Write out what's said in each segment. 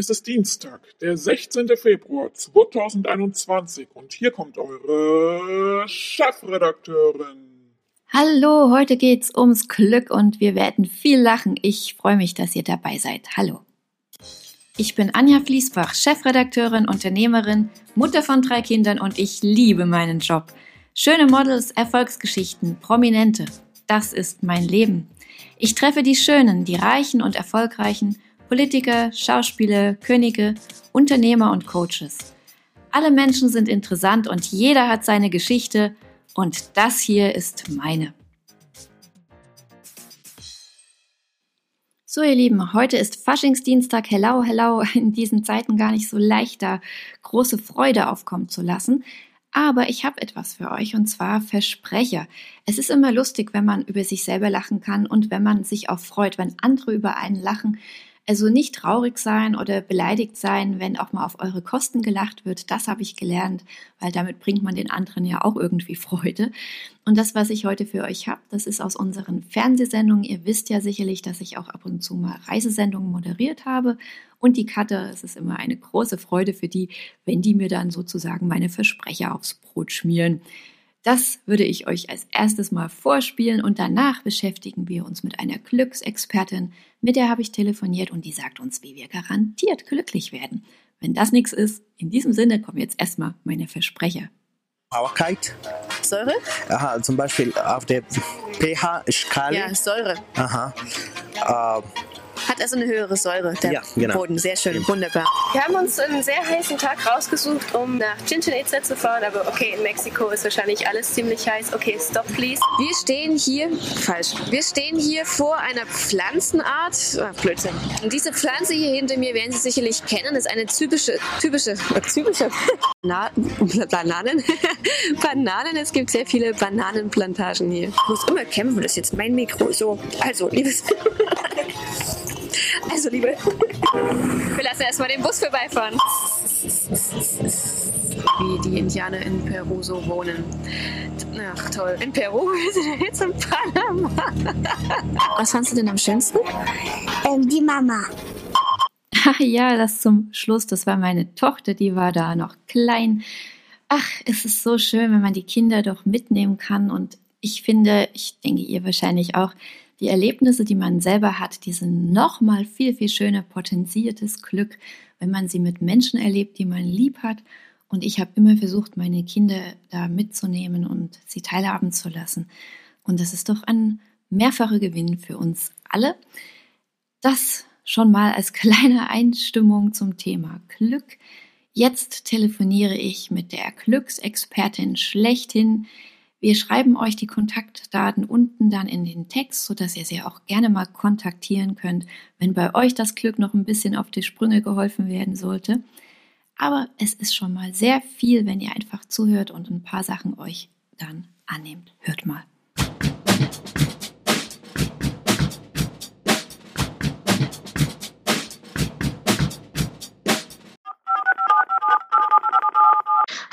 Es ist Dienstag, der 16. Februar 2021 und hier kommt eure Chefredakteurin. Hallo, heute geht's ums Glück und wir werden viel lachen. Ich freue mich, dass ihr dabei seid. Hallo. Ich bin Anja Fließbach, Chefredakteurin, Unternehmerin, Mutter von drei Kindern und ich liebe meinen Job. Schöne Models, Erfolgsgeschichten, Prominente. Das ist mein Leben. Ich treffe die Schönen, die Reichen und Erfolgreichen Politiker, Schauspieler, Könige, Unternehmer und Coaches. Alle Menschen sind interessant und jeder hat seine Geschichte und das hier ist meine. So, ihr Lieben, heute ist Faschingsdienstag. Hello, hello. In diesen Zeiten gar nicht so leicht, da große Freude aufkommen zu lassen. Aber ich habe etwas für euch und zwar Versprecher. Es ist immer lustig, wenn man über sich selber lachen kann und wenn man sich auch freut, wenn andere über einen lachen. Also nicht traurig sein oder beleidigt sein, wenn auch mal auf eure Kosten gelacht wird. Das habe ich gelernt, weil damit bringt man den anderen ja auch irgendwie Freude. Und das, was ich heute für euch habe, das ist aus unseren Fernsehsendungen. Ihr wisst ja sicherlich, dass ich auch ab und zu mal Reisesendungen moderiert habe. Und die Cutter, es ist immer eine große Freude für die, wenn die mir dann sozusagen meine Versprecher aufs Brot schmieren. Das würde ich euch als erstes mal vorspielen und danach beschäftigen wir uns mit einer Glücksexpertin, mit der habe ich telefoniert und die sagt uns, wie wir garantiert glücklich werden. Wenn das nichts ist, in diesem Sinne kommen jetzt erstmal meine Versprecher. Sauerkeit. Säure? Aha, zum Beispiel auf der pH-Skala. Ja, Säure. Aha. Äh, hat also eine höhere Säure, der Ja, genau. Boden. Sehr schön, wunderbar. Wir haben uns einen sehr heißen Tag rausgesucht, um nach Chichen Itza zu fahren, aber okay, in Mexiko ist wahrscheinlich alles ziemlich heiß. Okay, stop please. Wir stehen hier, falsch, wir stehen hier vor einer Pflanzenart, ah, Blödsinn. Und diese Pflanze hier hinter mir werden Sie sicherlich kennen, ist eine typische, typische, äh, typische Na Bananen. Bananen, es gibt sehr viele Bananenplantagen hier. Ich muss immer kämpfen, das ist jetzt mein Mikro. So, also, liebes... Also, liebe, wir lassen erstmal den Bus vorbeifahren. Wie die Indianer in Peru so wohnen. Ach toll. In Peru? Wir sind jetzt in Panama. Was fandst du denn am schönsten? Ähm, die Mama. Ach ja, das zum Schluss, das war meine Tochter, die war da noch klein. Ach, es ist so schön, wenn man die Kinder doch mitnehmen kann. Und ich finde, ich denke ihr wahrscheinlich auch, die Erlebnisse, die man selber hat, die sind nochmal viel, viel schöner potenziertes Glück, wenn man sie mit Menschen erlebt, die man lieb hat. Und ich habe immer versucht, meine Kinder da mitzunehmen und sie teilhaben zu lassen. Und das ist doch ein mehrfacher Gewinn für uns alle. Das schon mal als kleine Einstimmung zum Thema Glück. Jetzt telefoniere ich mit der Glücksexpertin schlechthin. Wir schreiben euch die Kontaktdaten unten dann in den Text, sodass ihr sie auch gerne mal kontaktieren könnt, wenn bei euch das Glück noch ein bisschen auf die Sprünge geholfen werden sollte. Aber es ist schon mal sehr viel, wenn ihr einfach zuhört und ein paar Sachen euch dann annehmt. Hört mal.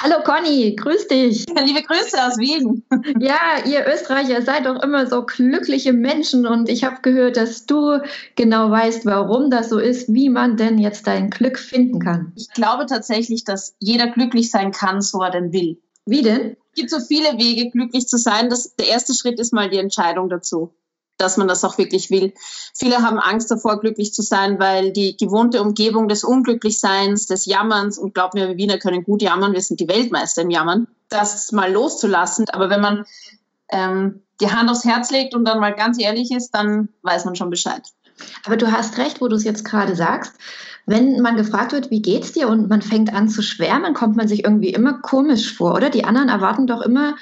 Hallo Conny, grüß dich. Liebe Grüße aus Wien. Ja, ihr Österreicher seid doch immer so glückliche Menschen und ich habe gehört, dass du genau weißt, warum das so ist, wie man denn jetzt dein Glück finden kann. Ich glaube tatsächlich, dass jeder glücklich sein kann, so er denn will. Wie denn? Es gibt so viele Wege, glücklich zu sein. Das, der erste Schritt ist mal die Entscheidung dazu, dass man das auch wirklich will. Viele haben Angst davor, glücklich zu sein, weil die gewohnte Umgebung des Unglücklichseins, des Jammerns, und glaub mir, wir Wiener können gut jammern, wir sind die Weltmeister im Jammern, das mal loszulassen. Aber wenn man ähm, die Hand aufs Herz legt und dann mal ganz ehrlich ist, dann weiß man schon Bescheid. Aber du hast recht, wo du es jetzt gerade sagst. Wenn man gefragt wird, wie geht's dir und man fängt an zu schwärmen, kommt man sich irgendwie immer komisch vor, oder? Die anderen erwarten doch immer,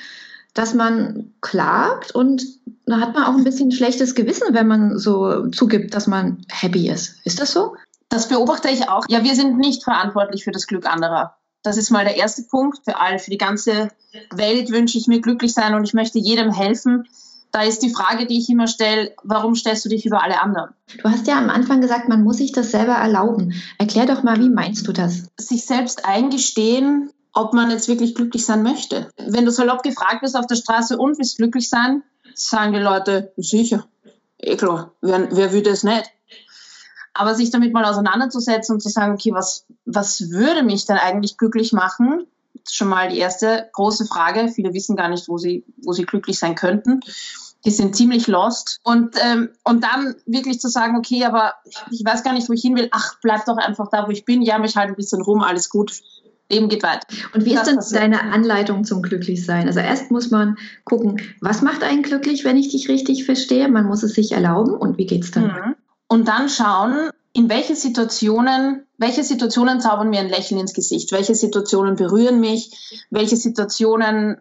dass man klagt und da hat man auch ein bisschen schlechtes Gewissen, wenn man so zugibt, dass man happy ist. Ist das so? Das beobachte ich auch. Ja, wir sind nicht verantwortlich für das Glück anderer. Das ist mal der erste Punkt. Für all, für die ganze Welt wünsche ich mir glücklich sein und ich möchte jedem helfen. Da ist die Frage, die ich immer stelle, warum stellst du dich über alle anderen? Du hast ja am Anfang gesagt, man muss sich das selber erlauben. Erklär doch mal, wie meinst du das? Sich selbst eingestehen, ob man jetzt wirklich glücklich sein möchte. Wenn du salopp gefragt wirst auf der Straße und willst glücklich sein, sagen die Leute, sicher, eh klar, wer, wer will das nicht? Aber sich damit mal auseinanderzusetzen und zu sagen, okay, was, was würde mich denn eigentlich glücklich machen? Schon mal die erste große Frage. Viele wissen gar nicht, wo sie, wo sie glücklich sein könnten. Die sind ziemlich lost. Und, ähm, und dann wirklich zu sagen, okay, aber ich weiß gar nicht, wo ich hin will. Ach, bleib doch einfach da, wo ich bin. Ja, mich halt ein bisschen rum, alles gut. Leben geht weiter. Und wie das ist denn passiert. deine Anleitung zum Glücklichsein? Also erst muss man gucken, was macht einen glücklich, wenn ich dich richtig verstehe? Man muss es sich erlauben und wie geht's dann? Mhm. Und dann schauen, in welche Situationen, welche Situationen zaubern mir ein Lächeln ins Gesicht? Welche Situationen berühren mich? Welche Situationen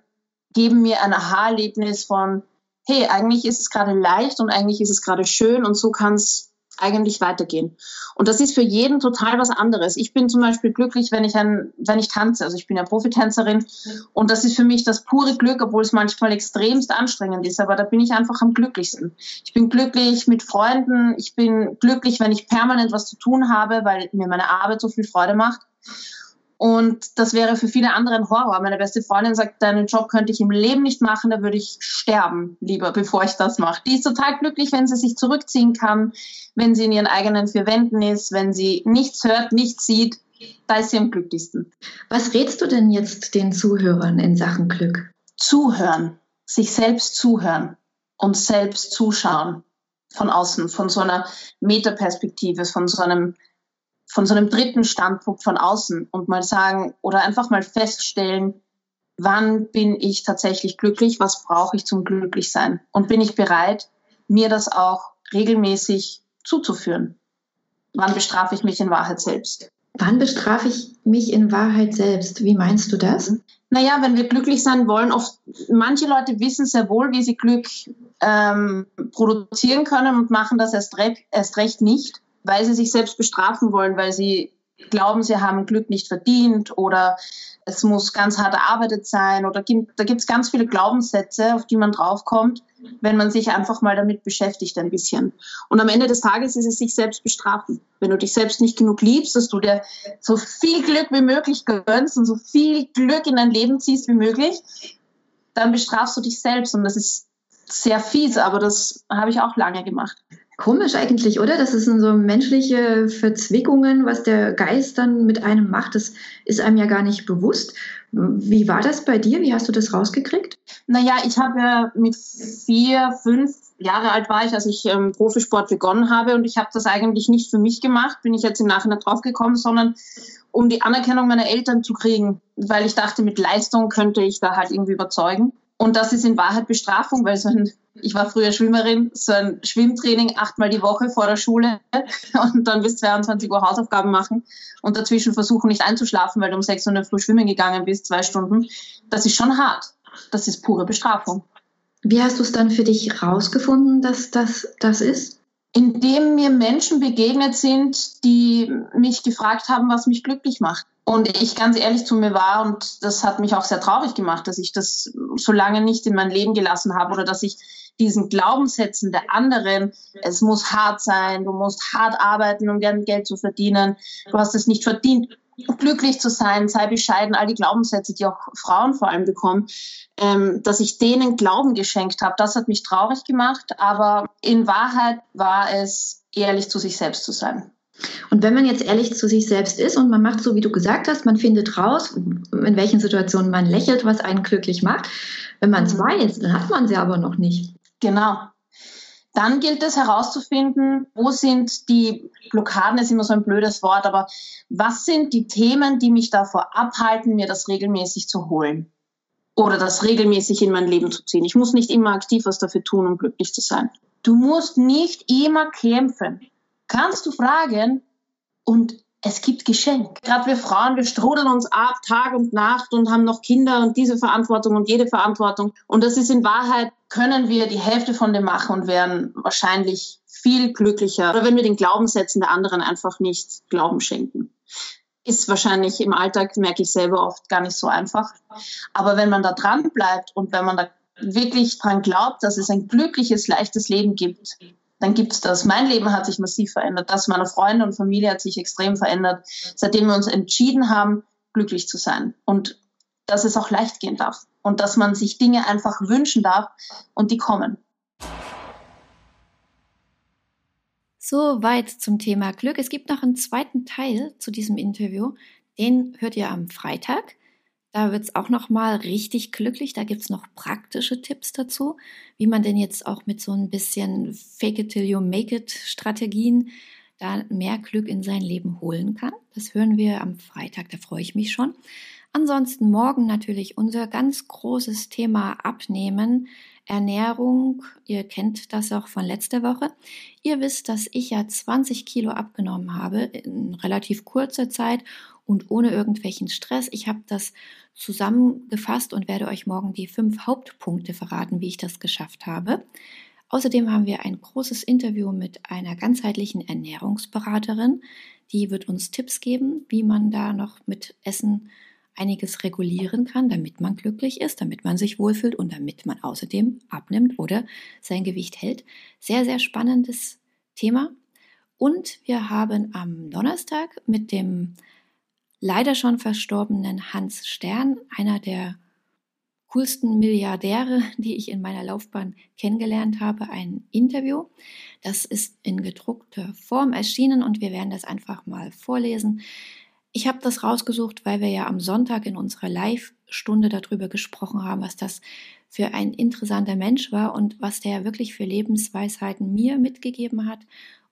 geben mir ein Aha-Erlebnis von, hey, eigentlich ist es gerade leicht und eigentlich ist es gerade schön und so kann es eigentlich weitergehen. Und das ist für jeden total was anderes. Ich bin zum Beispiel glücklich, wenn ich ein, wenn ich tanze. Also ich bin ja Profitänzerin und das ist für mich das pure Glück, obwohl es manchmal extremst anstrengend ist. Aber da bin ich einfach am glücklichsten. Ich bin glücklich mit Freunden. Ich bin glücklich, wenn ich permanent was zu tun habe, weil mir meine Arbeit so viel Freude macht. Und das wäre für viele andere ein Horror. Meine beste Freundin sagt, deinen Job könnte ich im Leben nicht machen, da würde ich sterben lieber, bevor ich das mache. Die ist total glücklich, wenn sie sich zurückziehen kann, wenn sie in ihren eigenen vier Wänden ist, wenn sie nichts hört, nichts sieht. Da ist sie am glücklichsten. Was rätst du denn jetzt den Zuhörern in Sachen Glück? Zuhören, sich selbst zuhören und selbst zuschauen von außen, von so einer Metaperspektive, von so einem von so einem dritten Standpunkt von außen und mal sagen oder einfach mal feststellen, wann bin ich tatsächlich glücklich, was brauche ich zum Glücklichsein und bin ich bereit, mir das auch regelmäßig zuzuführen. Wann bestrafe ich mich in Wahrheit selbst? Wann bestrafe ich mich in Wahrheit selbst? Wie meinst du das? Naja, wenn wir glücklich sein wollen, oft, manche Leute wissen sehr wohl, wie sie Glück ähm, produzieren können und machen das erst, re erst recht nicht weil sie sich selbst bestrafen wollen, weil sie glauben, sie haben Glück nicht verdient oder es muss ganz hart erarbeitet sein oder da gibt es ganz viele Glaubenssätze, auf die man draufkommt, wenn man sich einfach mal damit beschäftigt ein bisschen. Und am Ende des Tages ist es sich selbst bestrafen. Wenn du dich selbst nicht genug liebst, dass du dir so viel Glück wie möglich gönnst und so viel Glück in dein Leben ziehst wie möglich, dann bestrafst du dich selbst und das ist sehr fies, aber das habe ich auch lange gemacht. Komisch eigentlich, oder? Das sind so menschliche Verzwickungen, was der Geist dann mit einem macht. Das ist einem ja gar nicht bewusst. Wie war das bei dir? Wie hast du das rausgekriegt? Naja, ich habe ja mit vier, fünf Jahre alt war ich, als ich ähm, Profisport begonnen habe und ich habe das eigentlich nicht für mich gemacht, bin ich jetzt im Nachhinein draufgekommen, sondern um die Anerkennung meiner Eltern zu kriegen, weil ich dachte, mit Leistung könnte ich da halt irgendwie überzeugen. Und das ist in Wahrheit Bestrafung, weil so ein, ich war früher Schwimmerin, so ein Schwimmtraining achtmal die Woche vor der Schule und dann bis 22 Uhr Hausaufgaben machen und dazwischen versuchen nicht einzuschlafen, weil du um 6 Uhr Früh schwimmen gegangen bist, zwei Stunden. Das ist schon hart. Das ist pure Bestrafung. Wie hast du es dann für dich rausgefunden, dass das das ist? Indem mir Menschen begegnet sind, die mich gefragt haben, was mich glücklich macht. Und ich ganz ehrlich zu mir war und das hat mich auch sehr traurig gemacht, dass ich das so lange nicht in mein Leben gelassen habe oder dass ich diesen Glaubenssätzen der anderen, es muss hart sein, du musst hart arbeiten, um Geld zu verdienen, du hast es nicht verdient, glücklich zu sein, sei bescheiden, all die Glaubenssätze, die auch Frauen vor allem bekommen, ähm, dass ich denen Glauben geschenkt habe, das hat mich traurig gemacht, aber in Wahrheit war es ehrlich zu sich selbst zu sein. Und wenn man jetzt ehrlich zu sich selbst ist und man macht so, wie du gesagt hast, man findet raus, in welchen Situationen man lächelt, was einen glücklich macht. Wenn man es mhm. weiß, dann hat man sie aber noch nicht. Genau. Dann gilt es herauszufinden, wo sind die Blockaden, ist immer so ein blödes Wort, aber was sind die Themen, die mich davor abhalten, mir das regelmäßig zu holen? Oder das regelmäßig in mein Leben zu ziehen. Ich muss nicht immer aktiv was dafür tun, um glücklich zu sein. Du musst nicht immer kämpfen kannst du fragen und es gibt Geschenk. Gerade wir Frauen, wir strudeln uns ab Tag und Nacht und haben noch Kinder und diese Verantwortung und jede Verantwortung. Und das ist in Wahrheit, können wir die Hälfte von dem machen und wären wahrscheinlich viel glücklicher. Oder wenn wir den Glaubenssätzen der anderen einfach nicht Glauben schenken. Ist wahrscheinlich im Alltag, merke ich selber oft, gar nicht so einfach. Aber wenn man da dran bleibt und wenn man da wirklich dran glaubt, dass es ein glückliches, leichtes Leben gibt, dann gibt es das. Mein Leben hat sich massiv verändert. Das meiner Freunde und Familie hat sich extrem verändert, seitdem wir uns entschieden haben, glücklich zu sein. Und dass es auch leicht gehen darf. Und dass man sich Dinge einfach wünschen darf und die kommen. Soweit zum Thema Glück. Es gibt noch einen zweiten Teil zu diesem Interview. Den hört ihr am Freitag. Da wird es auch noch mal richtig glücklich. Da gibt es noch praktische Tipps dazu, wie man denn jetzt auch mit so ein bisschen Fake it till you make it Strategien da mehr Glück in sein Leben holen kann. Das hören wir am Freitag, da freue ich mich schon. Ansonsten morgen natürlich unser ganz großes Thema Abnehmen. Ernährung, ihr kennt das auch von letzter Woche. Ihr wisst, dass ich ja 20 Kilo abgenommen habe in relativ kurzer Zeit und ohne irgendwelchen Stress. Ich habe das zusammengefasst und werde euch morgen die fünf Hauptpunkte verraten, wie ich das geschafft habe. Außerdem haben wir ein großes Interview mit einer ganzheitlichen Ernährungsberaterin. Die wird uns Tipps geben, wie man da noch mit Essen einiges regulieren kann, damit man glücklich ist, damit man sich wohlfühlt und damit man außerdem abnimmt oder sein Gewicht hält. Sehr, sehr spannendes Thema. Und wir haben am Donnerstag mit dem leider schon verstorbenen Hans Stern, einer der coolsten Milliardäre, die ich in meiner Laufbahn kennengelernt habe, ein Interview. Das ist in gedruckter Form erschienen und wir werden das einfach mal vorlesen. Ich habe das rausgesucht, weil wir ja am Sonntag in unserer Live-Stunde darüber gesprochen haben, was das für ein interessanter Mensch war und was der wirklich für Lebensweisheiten mir mitgegeben hat.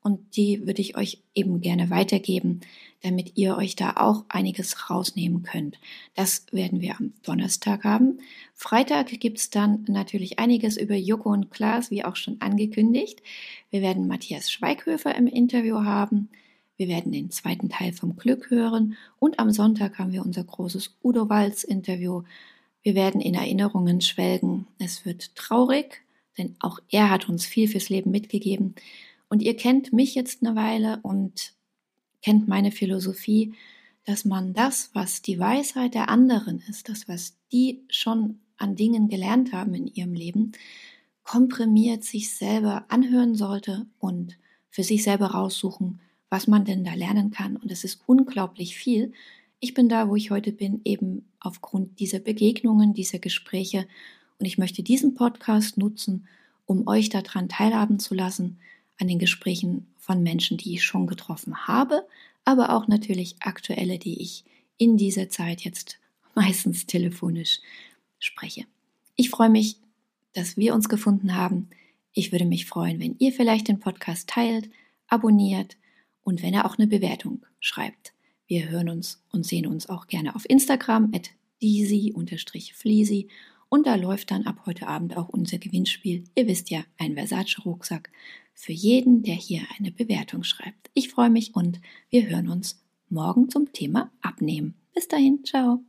Und die würde ich euch eben gerne weitergeben, damit ihr euch da auch einiges rausnehmen könnt. Das werden wir am Donnerstag haben. Freitag gibt's dann natürlich einiges über Joko und Klaas, wie auch schon angekündigt. Wir werden Matthias Schweighöfer im Interview haben. Wir werden den zweiten Teil vom Glück hören und am Sonntag haben wir unser großes Udo Walz Interview. Wir werden in Erinnerungen schwelgen. Es wird traurig, denn auch er hat uns viel fürs Leben mitgegeben. Und ihr kennt mich jetzt eine Weile und kennt meine Philosophie, dass man das, was die Weisheit der anderen ist, das, was die schon an Dingen gelernt haben in ihrem Leben, komprimiert sich selber anhören sollte und für sich selber raussuchen, was man denn da lernen kann. Und es ist unglaublich viel. Ich bin da, wo ich heute bin, eben aufgrund dieser Begegnungen, dieser Gespräche. Und ich möchte diesen Podcast nutzen, um euch daran teilhaben zu lassen, an den Gesprächen von Menschen, die ich schon getroffen habe, aber auch natürlich aktuelle, die ich in dieser Zeit jetzt meistens telefonisch spreche. Ich freue mich, dass wir uns gefunden haben. Ich würde mich freuen, wenn ihr vielleicht den Podcast teilt, abonniert und wenn er auch eine Bewertung schreibt. Wir hören uns und sehen uns auch gerne auf Instagram at deasy-fleasy und da läuft dann ab heute Abend auch unser Gewinnspiel. Ihr wisst ja, ein Versace-Rucksack für jeden, der hier eine Bewertung schreibt. Ich freue mich und wir hören uns morgen zum Thema Abnehmen. Bis dahin, ciao.